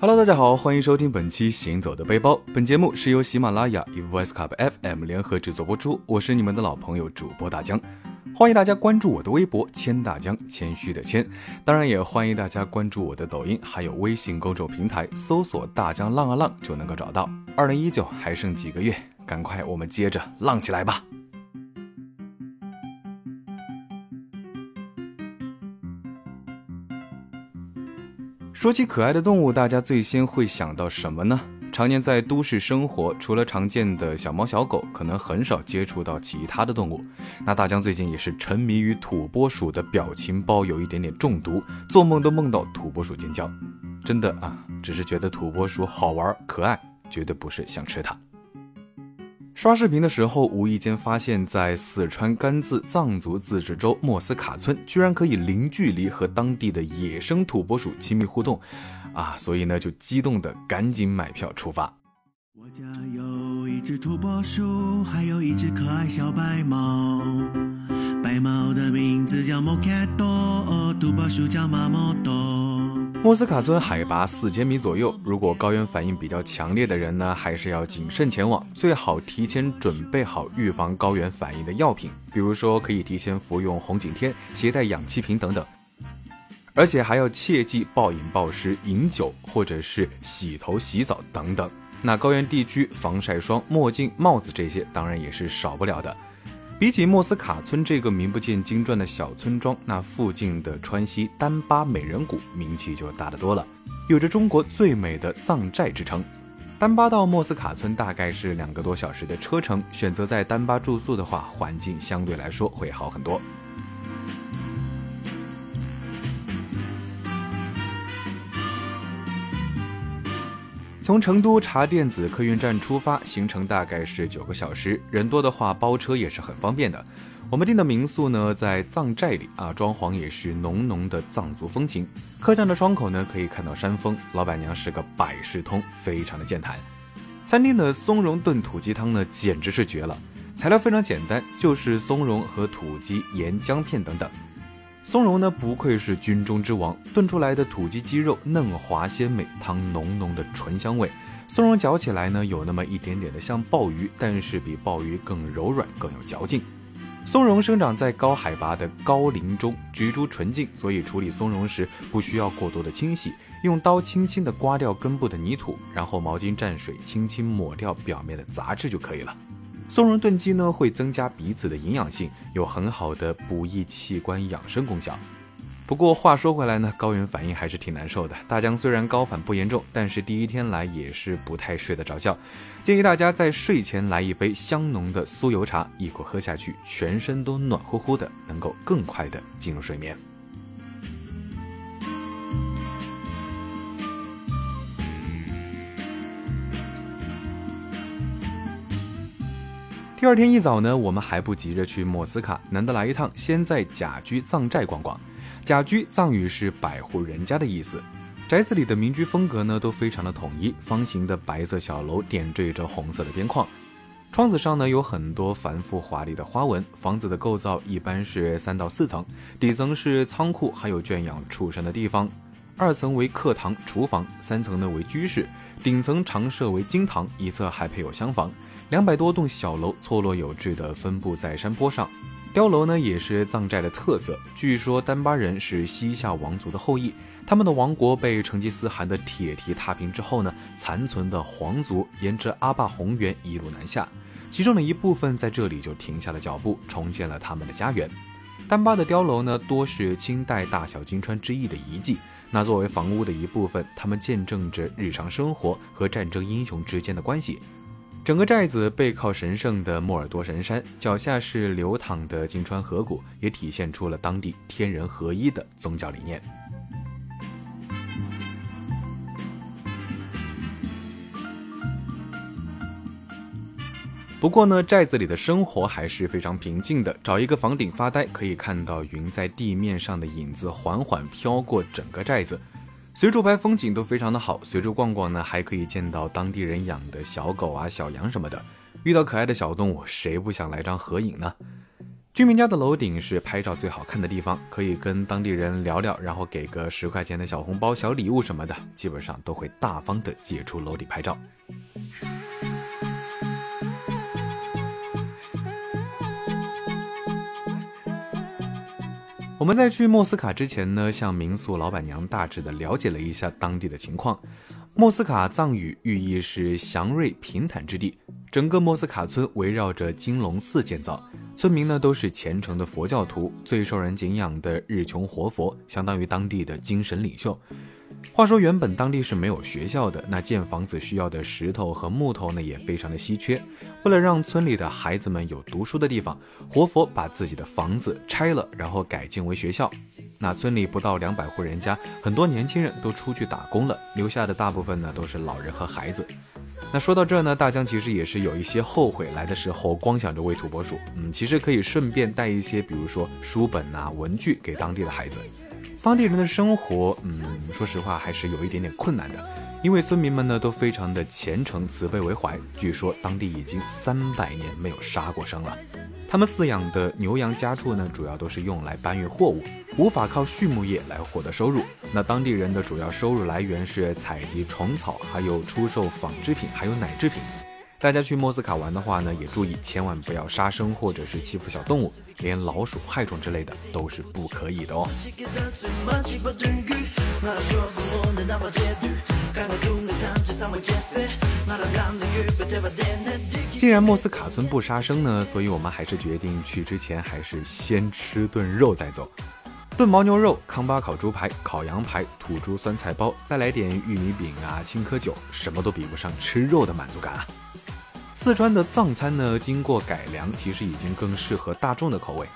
Hello，大家好，欢迎收听本期《行走的背包》。本节目是由喜马拉雅与 Voice Club FM 联合制作播出。我是你们的老朋友主播大江，欢迎大家关注我的微博“谦大江”，谦虚的谦。当然也欢迎大家关注我的抖音，还有微信公众平台，搜索“大江浪啊浪”就能够找到。二零一九还剩几个月，赶快我们接着浪起来吧！说起可爱的动物，大家最先会想到什么呢？常年在都市生活，除了常见的小猫小狗，可能很少接触到其他的动物。那大江最近也是沉迷于土拨鼠的表情包，有一点点中毒，做梦都梦到土拨鼠尖叫。真的啊，只是觉得土拨鼠好玩可爱，绝对不是想吃它。刷视频的时候，无意间发现，在四川甘孜藏族自治州莫斯卡村，居然可以零距离和当地的野生土拨鼠亲密互动，啊，所以呢，就激动的赶紧买票出发。我家有一只土拨鼠，还有一只可爱小白猫，白猫的名字叫莫卡多，土拨鼠叫马莫多。莫斯卡村海拔四千米左右，如果高原反应比较强烈的人呢，还是要谨慎前往，最好提前准备好预防高原反应的药品，比如说可以提前服用红景天，携带氧气瓶等等，而且还要切记暴饮暴食、饮酒或者是洗头洗澡等等。那高原地区防晒霜、墨镜、帽子这些当然也是少不了的。比起莫斯卡村这个名不见经传的小村庄，那附近的川西丹巴美人谷名气就大得多了，有着中国最美的藏寨之称。丹巴到莫斯卡村大概是两个多小时的车程，选择在丹巴住宿的话，环境相对来说会好很多。从成都茶店子客运站出发，行程大概是九个小时。人多的话，包车也是很方便的。我们订的民宿呢，在藏寨里啊，装潢也是浓浓的藏族风情。客栈的窗口呢，可以看到山峰。老板娘是个百事通，非常的健谈。餐厅的松茸炖土鸡汤呢，简直是绝了。材料非常简单，就是松茸和土鸡、盐、姜片等等。松茸呢，不愧是军中之王，炖出来的土鸡鸡肉嫩滑鲜美，汤浓浓的醇香味。松茸嚼起来呢，有那么一点点的像鲍鱼，但是比鲍鱼更柔软，更有嚼劲。松茸生长在高海拔的高林中，植株纯净，所以处理松茸时不需要过多的清洗，用刀轻轻地刮掉根部的泥土，然后毛巾蘸水轻轻抹掉表面的杂质就可以了。松茸炖鸡呢，会增加彼此的营养性，有很好的补益器官养生功效。不过话说回来呢，高原反应还是挺难受的。大江虽然高反不严重，但是第一天来也是不太睡得着觉。建议大家在睡前来一杯香浓的酥油茶，一口喝下去，全身都暖乎乎的，能够更快的进入睡眠。第二天一早呢，我们还不急着去莫斯卡，难得来一趟，先在甲居藏寨逛逛。甲居藏语是百户人家的意思，宅子里的民居风格呢都非常的统一，方形的白色小楼点缀着红色的边框，窗子上呢有很多繁复华丽的花纹。房子的构造一般是三到四层，底层是仓库，还有圈养畜生的地方；二层为客堂、厨房，三层呢为居室，顶层常设为经堂，一侧还配有厢房。两百多栋小楼错落有致地分布在山坡上，碉楼呢也是藏寨的特色。据说丹巴人是西夏王族的后裔，他们的王国被成吉思汗的铁蹄踏平之后呢，残存的皇族沿着阿坝红原一路南下，其中的一部分在这里就停下了脚步，重建了他们的家园。丹巴的碉楼呢多是清代大小金川之役的遗迹，那作为房屋的一部分，他们见证着日常生活和战争英雄之间的关系。整个寨子背靠神圣的莫尔多神山，脚下是流淌的金川河谷，也体现出了当地天人合一的宗教理念。不过呢，寨子里的生活还是非常平静的。找一个房顶发呆，可以看到云在地面上的影子缓缓飘过整个寨子。随处拍风景都非常的好，随处逛逛呢，还可以见到当地人养的小狗啊、小羊什么的。遇到可爱的小动物，谁不想来张合影呢？居民家的楼顶是拍照最好看的地方，可以跟当地人聊聊，然后给个十块钱的小红包、小礼物什么的，基本上都会大方的借出楼底拍照。我们在去莫斯卡之前呢，向民宿老板娘大致的了解了一下当地的情况。莫斯卡藏语寓意是祥瑞平坦之地，整个莫斯卡村围绕着金龙寺建造。村民呢都是虔诚的佛教徒，最受人敬仰的日穷活佛，相当于当地的精神领袖。话说，原本当地是没有学校的，那建房子需要的石头和木头呢也非常的稀缺。为了让村里的孩子们有读书的地方，活佛把自己的房子拆了，然后改建为学校。那村里不到两百户人家，很多年轻人都出去打工了，留下的大部分呢都是老人和孩子。那说到这呢，大江其实也是有一些后悔来的时候光想着喂土拨鼠。嗯，其实可以顺便带一些，比如说书本啊、文具给当地的孩子。当地人的生活，嗯，说实话还是有一点点困难的，因为村民们呢都非常的虔诚、慈悲为怀。据说当地已经三百年没有杀过生了。他们饲养的牛羊家畜呢，主要都是用来搬运货物，无法靠畜牧业来获得收入。那当地人的主要收入来源是采集虫草，还有出售纺织品，还有奶制品。大家去莫斯卡玩的话呢，也注意千万不要杀生或者是欺负小动物，连老鼠、害虫之类的都是不可以的哦。既然莫斯卡村不杀生呢，所以我们还是决定去之前还是先吃顿肉再走。炖牦牛肉、康巴烤猪排、烤羊排、土猪酸菜包，再来点玉米饼啊、青稞酒，什么都比不上吃肉的满足感啊！四川的藏餐呢，经过改良，其实已经更适合大众的口味。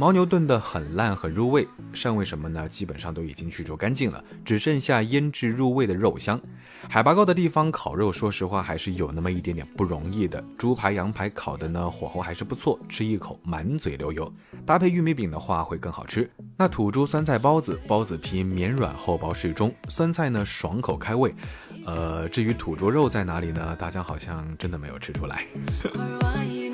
牦牛炖得很烂很入味，膻味什么呢？基本上都已经去除干净了，只剩下腌制入味的肉香。海拔高的地方烤肉，说实话还是有那么一点点不容易的。猪排、羊排烤的呢，火候还是不错，吃一口满嘴流油。搭配玉米饼的话会更好吃。那土猪酸菜包子，包子皮绵软厚薄适中，酸菜呢爽口开胃。呃，至于土猪肉在哪里呢？大家好像真的没有吃出来。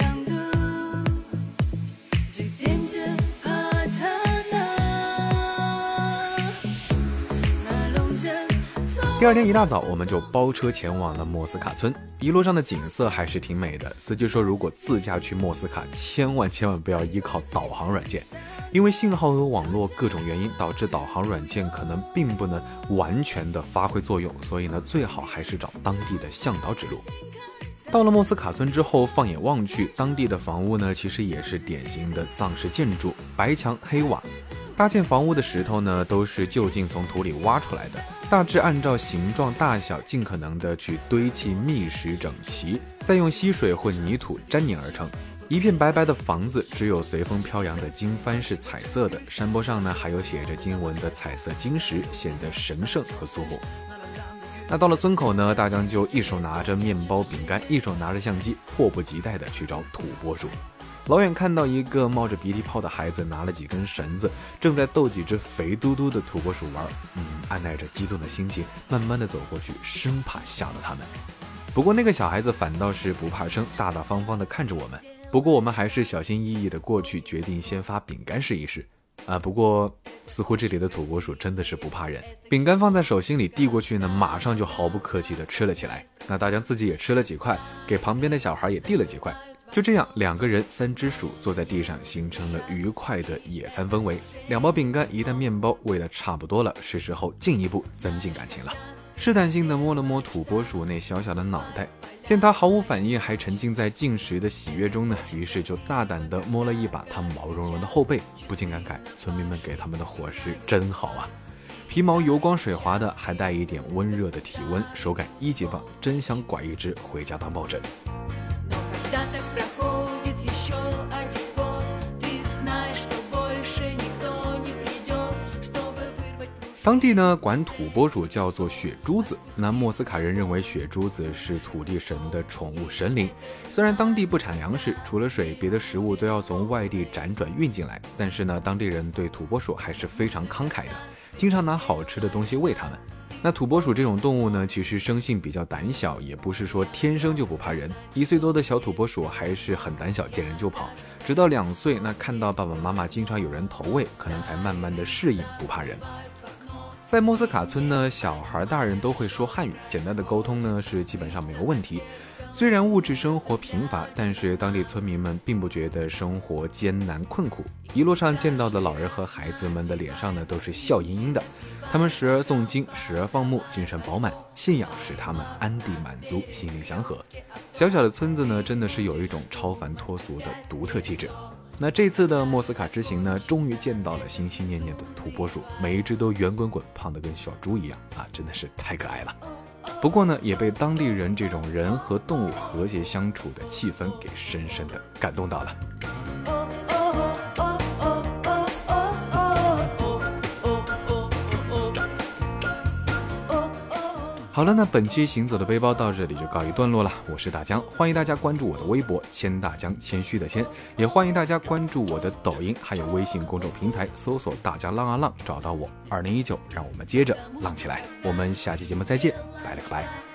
第二天一大早，我们就包车前往了莫斯卡村。一路上的景色还是挺美的。司机说，如果自驾去莫斯卡，千万千万不要依靠导航软件，因为信号和网络各种原因，导致导航软件可能并不能完全的发挥作用。所以呢，最好还是找当地的向导指路。到了莫斯卡村之后，放眼望去，当地的房屋呢，其实也是典型的藏式建筑，白墙黑瓦。搭建房屋的石头呢，都是就近从土里挖出来的，大致按照形状大小，尽可能的去堆砌密实整齐，再用溪水混泥土粘粘而成。一片白白的房子，只有随风飘扬的经幡是彩色的，山坡上呢还有写着经文的彩色晶石，显得神圣和肃穆。那到了村口呢，大江就一手拿着面包饼干，一手拿着相机，迫不及待的去找土拨鼠。老远看到一个冒着鼻涕泡的孩子，拿了几根绳子，正在逗几只肥嘟嘟的土拨鼠玩。嗯，按耐着激动的心情，慢慢的走过去，生怕吓到他们。不过那个小孩子反倒是不怕生，大大方方的看着我们。不过我们还是小心翼翼的过去，决定先发饼干试一试。啊，不过似乎这里的土拨鼠真的是不怕人。饼干放在手心里递过去呢，马上就毫不客气的吃了起来。那大江自己也吃了几块，给旁边的小孩也递了几块。就这样，两个人三只鼠坐在地上，形成了愉快的野餐氛围。两包饼干，一袋面包，喂得差不多了，是时候进一步增进感情了。试探性的摸了摸土拨鼠那小小的脑袋，见它毫无反应，还沉浸在进食的喜悦中呢，于是就大胆地摸了一把它毛茸茸的后背，不禁感慨：村民们给他们的伙食真好啊！皮毛油光水滑的，还带一点温热的体温，手感一级棒，真想拐一只回家当抱枕。当地呢管土拨鼠叫做雪珠子，那莫斯卡人认为雪珠子是土地神的宠物神灵。虽然当地不产粮食，除了水，别的食物都要从外地辗转运进来，但是呢，当地人对土拨鼠还是非常慷慨的，经常拿好吃的东西喂它们。那土拨鼠这种动物呢，其实生性比较胆小，也不是说天生就不怕人。一岁多的小土拨鼠还是很胆小，见人就跑。直到两岁，那看到爸爸妈妈经常有人投喂，可能才慢慢的适应不怕人。在莫斯卡村呢，小孩、大人都会说汉语，简单的沟通呢是基本上没有问题。虽然物质生活贫乏，但是当地村民们并不觉得生活艰难困苦。一路上见到的老人和孩子们的脸上呢都是笑盈盈的，他们时而诵经，时而放牧，精神饱满，信仰使他们安定满足，心灵祥和。小小的村子呢，真的是有一种超凡脱俗的独特气质。那这次的莫斯卡之行呢，终于见到了心心念念的土拨鼠，每一只都圆滚滚、胖得跟小猪一样啊，真的是太可爱了。不过呢，也被当地人这种人和动物和谐相处的气氛给深深的感动到了。好了，那本期行走的背包到这里就告一段落了。我是大江，欢迎大家关注我的微博“谦大江”，谦虚的谦，也欢迎大家关注我的抖音，还有微信公众平台，搜索“大江浪啊浪”，找到我。二零一九，让我们接着浪起来。我们下期节目再见，拜了个拜。